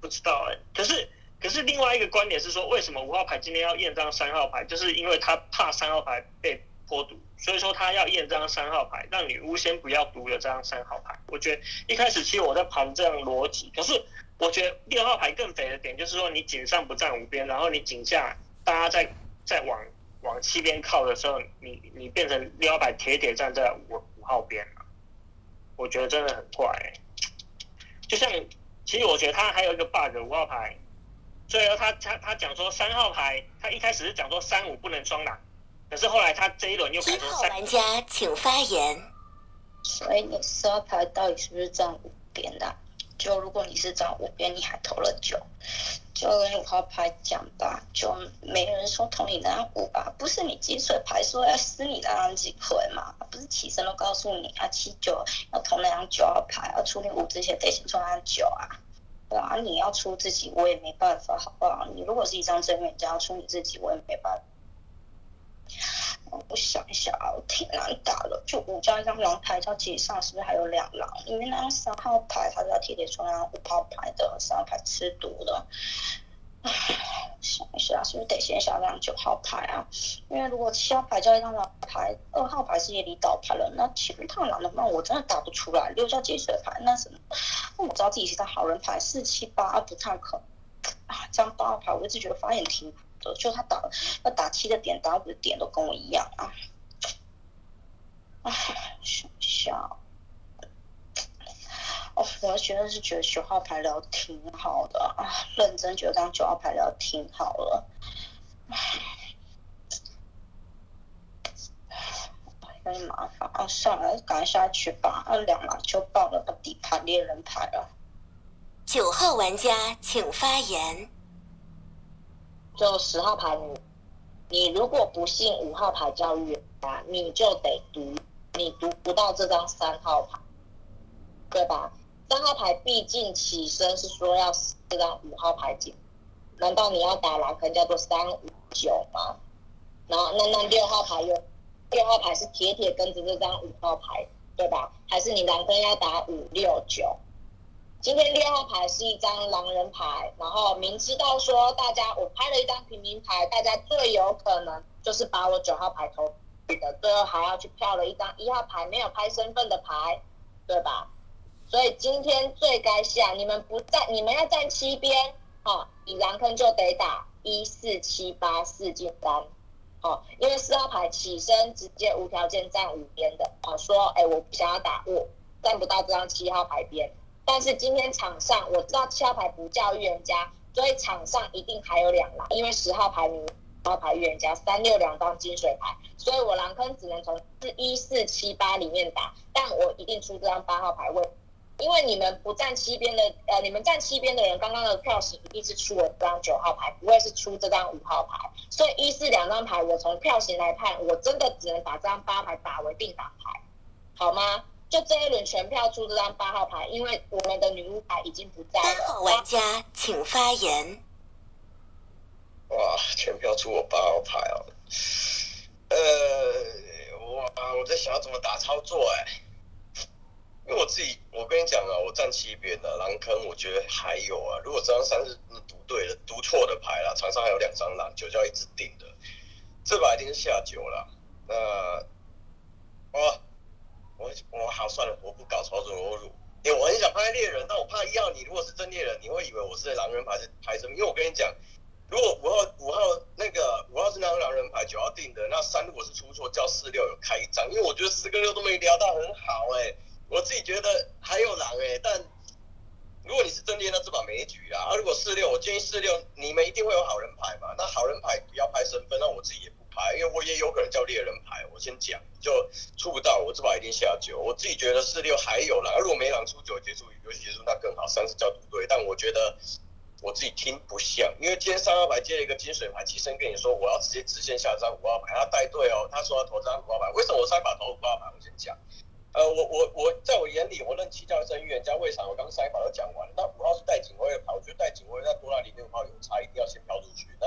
不知道哎，可是可是另外一个观点是说，为什么五号牌今天要验张三号牌，就是因为他怕三号牌被脱毒，所以说他要验这张三号牌，让女巫先不要读了这张三号牌。我觉得一开始其实我在盘这样逻辑，可是我觉得六号牌更肥的点就是说，你井上不站五边，然后你井下大家在在往往七边靠的时候，你你变成六号牌铁铁站在五五号边，我觉得真的很怪、就像其实我觉得他还有一个 bug，五号牌，所以他他他讲说三号牌，他一开始是讲说三五不能双狼。可是后来他这一轮又改一号说三玩家请发言。所以你十二牌到底是不是站五边的啊、就如果你是站五边，你还投了九，就跟五号牌讲吧，就没人说投你那张五吧，不是你金水牌说要撕你那张几回嘛，不是起身都告诉你啊七九要投那张九号牌，要出你五之前得先出那张九啊。对啊，你要出自己，我也没办法，好不好？你如果是一张真预言家，要出你自己，我也没办法。我想一下啊，我挺难打的。就五加一张狼牌叫解上，是不是还有两狼？因为那张三号牌，他是要贴贴出那五号牌的，三号牌吃毒的。唉，想一下，是不是得先下张九号牌啊？因为如果七号牌叫一张狼牌，二号牌是夜里倒牌了，那其实趟狼的话，我真的打不出来。六叫接水牌，那什么？那我知道自己是张好人牌，四七八不太可啊。这张八号牌，我一直觉得发言挺就他打要打七的点，打五的点都跟我一样啊。唉，想一下，哦，我觉得是觉得九号牌聊挺好的啊，认真觉得刚九号牌聊挺好了。唉，有点麻烦啊，算了，赶下去吧。啊，两狼就爆了个底牌猎人牌了。九号玩家请发言。就十号牌你，你如果不信五号牌教育啊，你就得读，你读不到这张三号牌，对吧？三号牌毕竟起身是说要这张五号牌进，难道你要打狼坑叫做三五九吗？然后那那六号牌又六号牌是铁铁跟着这张五号牌，对吧？还是你狼坑要打五六九？今天六号牌是一张狼人牌，然后明知道说大家我拍了一张平民牌，大家最有可能就是把我九号牌投的，最后还要去票了一张一号牌没有拍身份的牌，对吧？所以今天最该下，你们不站，你们要站七边，哦，你狼坑就得打一四七八四进三，哦，因为四号牌起身直接无条件站五边的，哦，说哎我不想要打，我站不到这张七号牌边。但是今天场上我知道七号牌不叫预言家，所以场上一定还有两狼，因为十号牌女十号牌预言家，三六两张金水牌，所以我狼坑只能从四一四七八里面打，但我一定出这张八号牌位，因为你们不站七边的，呃，你们站七边的人，刚刚的票型一定是出了这张九号牌，不会是出这张五号牌，所以一四两张牌，我从票型来看，我真的只能把这张八牌打为定档牌，好吗？就这一轮全票出这张八号牌，因为我们的女巫牌已经不在八号。玩家请发言。哇，全票出我八号牌哦。呃，哇，我在想要怎么打操作哎、因为我自己，我跟你讲啊，我站七边的狼坑，我觉得还有啊。如果这张三是读对了、读错的牌了，场上还有两张狼，九叫一直顶的，这把一定是下九了。那，哇，我我好算了，我不搞操作，我辱。因为我很想拍猎人，但我怕一号你如果是真猎人，你会以为我是狼人牌是牌什么？因为我跟你讲，如果五号五号那个五号是那张狼人牌，九号定的。那三如果是出错，叫四六有开一张，因为我觉得四跟六都没聊到很好哎、我自己觉得还有狼哎、但如果你是真猎，那这把没局啊。啊，如果四六，我建议四六，你们一定会有好人牌嘛。那好人牌不要拍身份，那我自己也牌，因为我也有可能叫猎人牌。我先讲，就出不到，我这把一定下九。我自己觉得四六还有狼，如果没狼出九结束，游戏结束那更好，三是叫赌对。但我觉得我自己听不像，因为今天三号牌接了一个金水牌，起身跟你说我要直接直线下张五号牌，他带队哦，他说要投张五号牌，为什么我三把投五号牌？我先讲。呃，我我我在我眼里，我认七叫生预言家，为啥，我刚三把都讲完。那五号是带警卫的牌，我觉得带警卫那多拉里跟五号有差，一定要先飘出去。那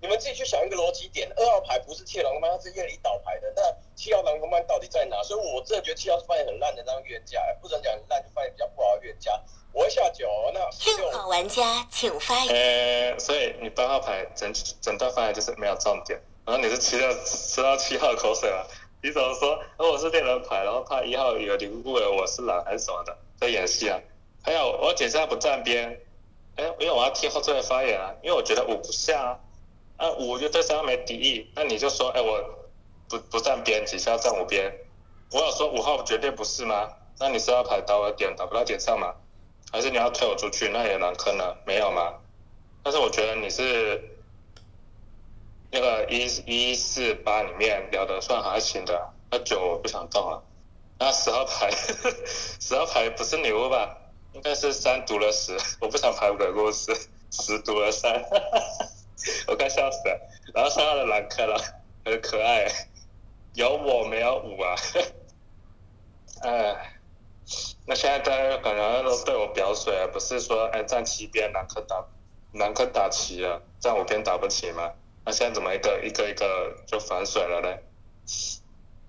你们自己去想一个逻辑点，二号牌不是七狼班，它是夜里倒牌的。那七号狼班到底在哪？所以我真的觉得七号是发言很烂的那张预言家，不能讲很烂，就发言比较不好的预言家。我会下九，那四六号玩家请发言。呃，所以你八号牌整整段发言就是没有重点，然后你是吃到吃到七号口水吗？你怎么说？哦，我是猎人牌，然后怕一号以为你误会我是狼还是什么的，在演戏啊？还有我解释他不站边，哎，因为我要听后座的发言啊，因为我觉得我不像啊，啊五就对三号没敌意，那你就说，哎，我不不站边，几下站五边，我有说五号绝对不是吗？那你四号牌打我点打不到点上吗？还是你要推我出去？那也蛮坑的，没有吗？但是我觉得你是那个一一四八里面聊的算还行的，那九我不想动了。那十号牌，*laughs* 十号牌不是女巫吧？应该是三读了十，我不想排鬼故事，十读了三，*laughs* 我快笑死了。然后三号的蓝克了，很可爱，有我没有五啊，*laughs* 哎。那现在大家感觉都对我表水啊，不是说哎站七边南科打南科打齐了，站五边打不起吗？那现在怎么一个一个一个就反水了嘞？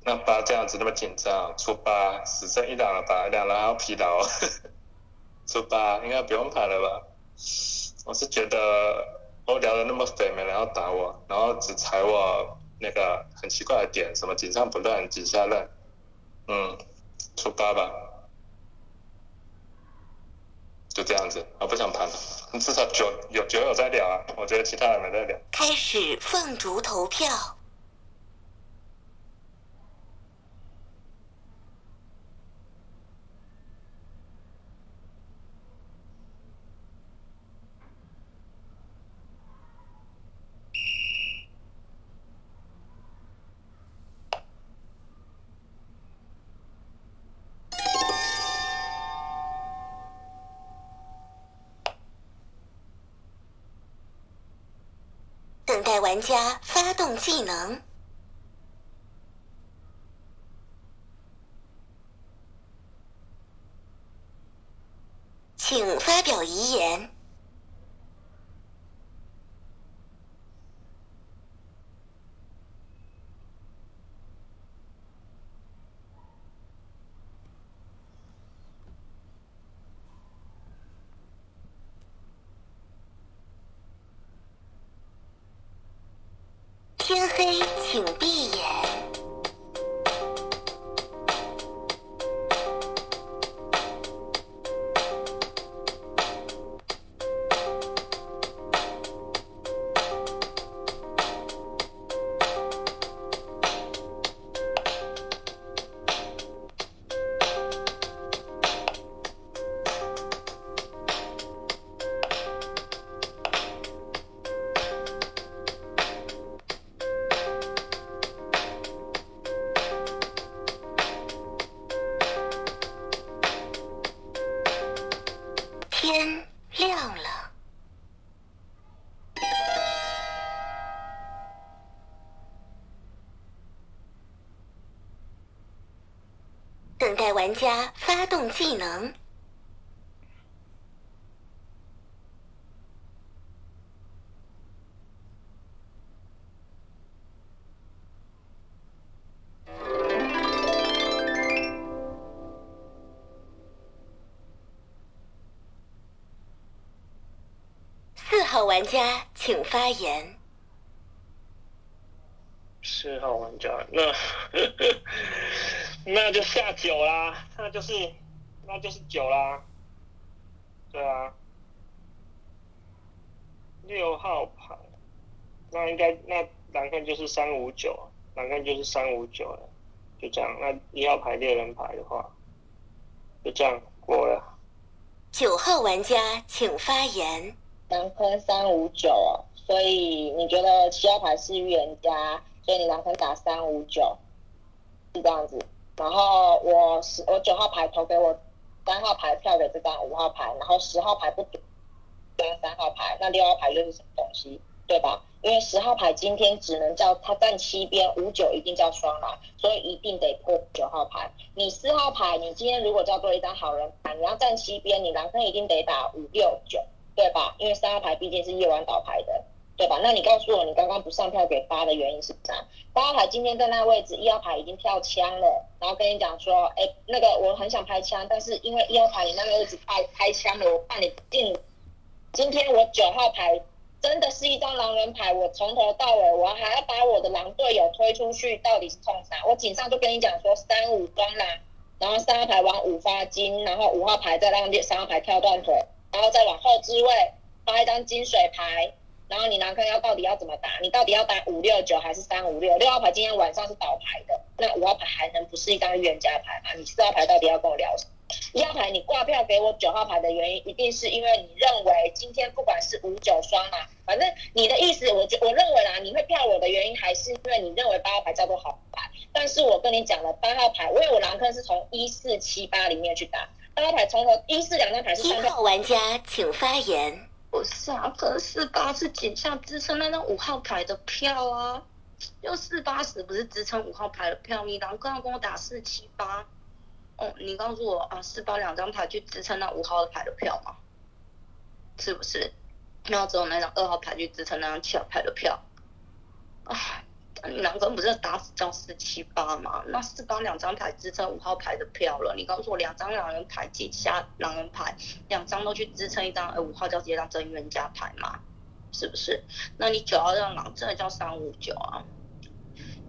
那八这样子那么紧张，出八只剩一两了吧，两人还要疲劳，*laughs* 出八应该不用排了吧？我是觉得我聊的那么肥，没人要打我，然后只踩我那个很奇怪的点，什么井上不乱井下乱，嗯，出八吧。就这样子，我不想盘了。至少九有九有在聊啊，我觉得其他人没在聊。开始凤竹投票。加发动技能。请发表遗言。玩家发动技能。四号玩家请发言。四号玩家，那 *laughs* 那就下九啦，那就是那就是九啦，对啊，六号牌，那应该那蓝看就是三五九，蓝看就是三五九了，就这样。那一号牌猎人牌的话，就这样过了。九号玩家请发言。狼坑三五九哦，所以你觉得七号牌是预言家，所以你狼坑打三五九，是这样子。然后我十我九号牌投给我三号牌票给这张五号牌，然后十号牌不赌，张三号牌，那六号牌又是什么东西？对吧？因为十号牌今天只能叫他站七边，五九一定叫双狼，所以一定得破九号牌。你四号牌，你今天如果叫做一张好人牌，你要站七边，你狼坑一定得打五六九，对吧？因为三号牌毕竟是夜晚倒牌的，对吧？那你告诉我，你刚刚不上票给八的原因是啥？八号牌今天在那位置，一号牌已经跳枪了，然后跟你讲说，哎，那个我很想拍枪，但是因为一号牌你那个位置拍拍枪了，我怕你进。今天我九号牌。真的是一张狼人牌，我从头到尾，我还要把我的狼队友推出去，到底是冲啥？我警上就跟你讲说三五双狼，然后三号牌往五发金，然后五号牌再让三号牌跳断腿，然后再往后置位发一张金水牌，然后你狼坑要到底要怎么打？你到底要打五六九还是三五六？六号牌今天晚上是倒牌的，那五号牌还能不是一张预言家牌吗？你四号牌到底要跟我聊什么？一号牌你挂票给我九号牌的原因，一定是因为你认为今天不管是五九双嘛，反正你的意思，我觉我认为啦，你会票我的原因还是因为你认为八号牌叫做好牌。但是我跟你讲了，八号牌，因为我狼坑是从一四七八里面去打，八号牌从头一四两张牌是一号玩家请发言。不是啊，可是四八是井下支撑那张五号牌的票啊，又四八十不是支撑五号牌的票，你狼坑要跟我打四七八。哦，你告诉我啊，四八两张牌去支撑那五号牌的票吗？是不是？然后只有那张二号牌去支撑那张七号牌的票。啊，你两个人不是打死叫四七八吗？那四八两张牌支撑五号牌的票了，你告诉我两张狼人牌几下狼人牌，两张都去支撑一张哎五号叫接张真预言家牌吗？是不是？那你九号让狼真的叫三五九啊？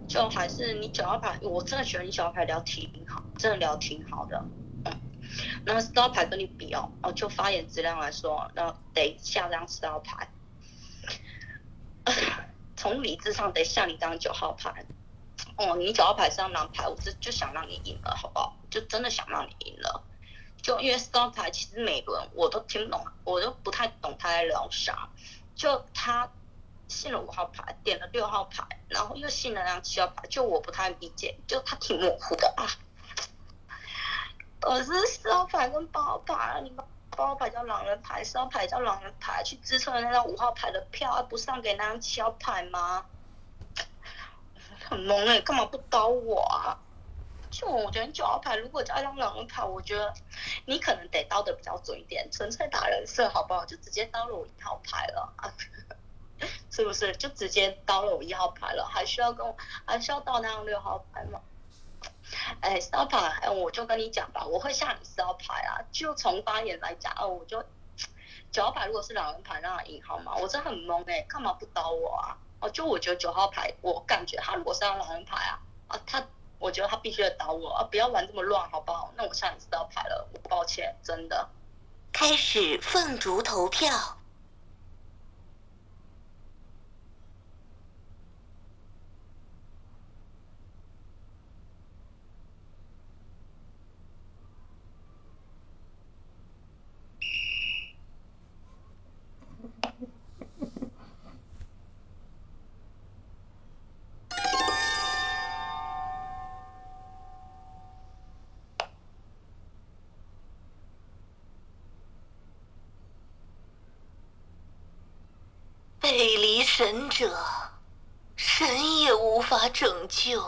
就还是你九号牌，我真的觉得你九号牌聊挺好，真的聊挺好的。嗯，那四号牌跟你比哦，哦，就发言质量来说，那得下张四号牌。从理智上得像你张九号牌。哦，你九号牌是张狼牌，我就就想让你赢了，好不好？就真的想让你赢了。就因为十号牌其实每轮我都听不懂，我都不太懂他在聊啥。就他。信了五号牌，点了六号牌，然后又信了那七号牌，就我不太理解，就他挺模糊的啊。我是四号牌跟八号牌，你们号牌叫狼人牌，四号牌叫狼人牌，去支撑那张五号牌的票，不上给那张七号牌吗？*laughs* 很懵哎，干嘛不刀我啊？就我觉得九号牌如果加张狼人牌，我觉得你可能得刀的比较准一点，纯粹打人设好不好？就直接刀了我一号牌了。*laughs* 是不是就直接刀了我一号牌了？还需要跟我还需要到那张六号牌吗？哎，四号牌，我就跟你讲吧，我会下你四号牌啊。就从发言来讲，哦，我就九号牌如果是狼人牌让他赢好吗？我真的很懵哎，干嘛不刀我啊？哦，就我觉得九号牌，我感觉他如果是狼人牌啊，啊，他我觉得他必须得刀我啊，不要玩这么乱好不好？那我下你四号牌了，我抱歉，真的。开始凤竹投票。神者，神也无法拯救。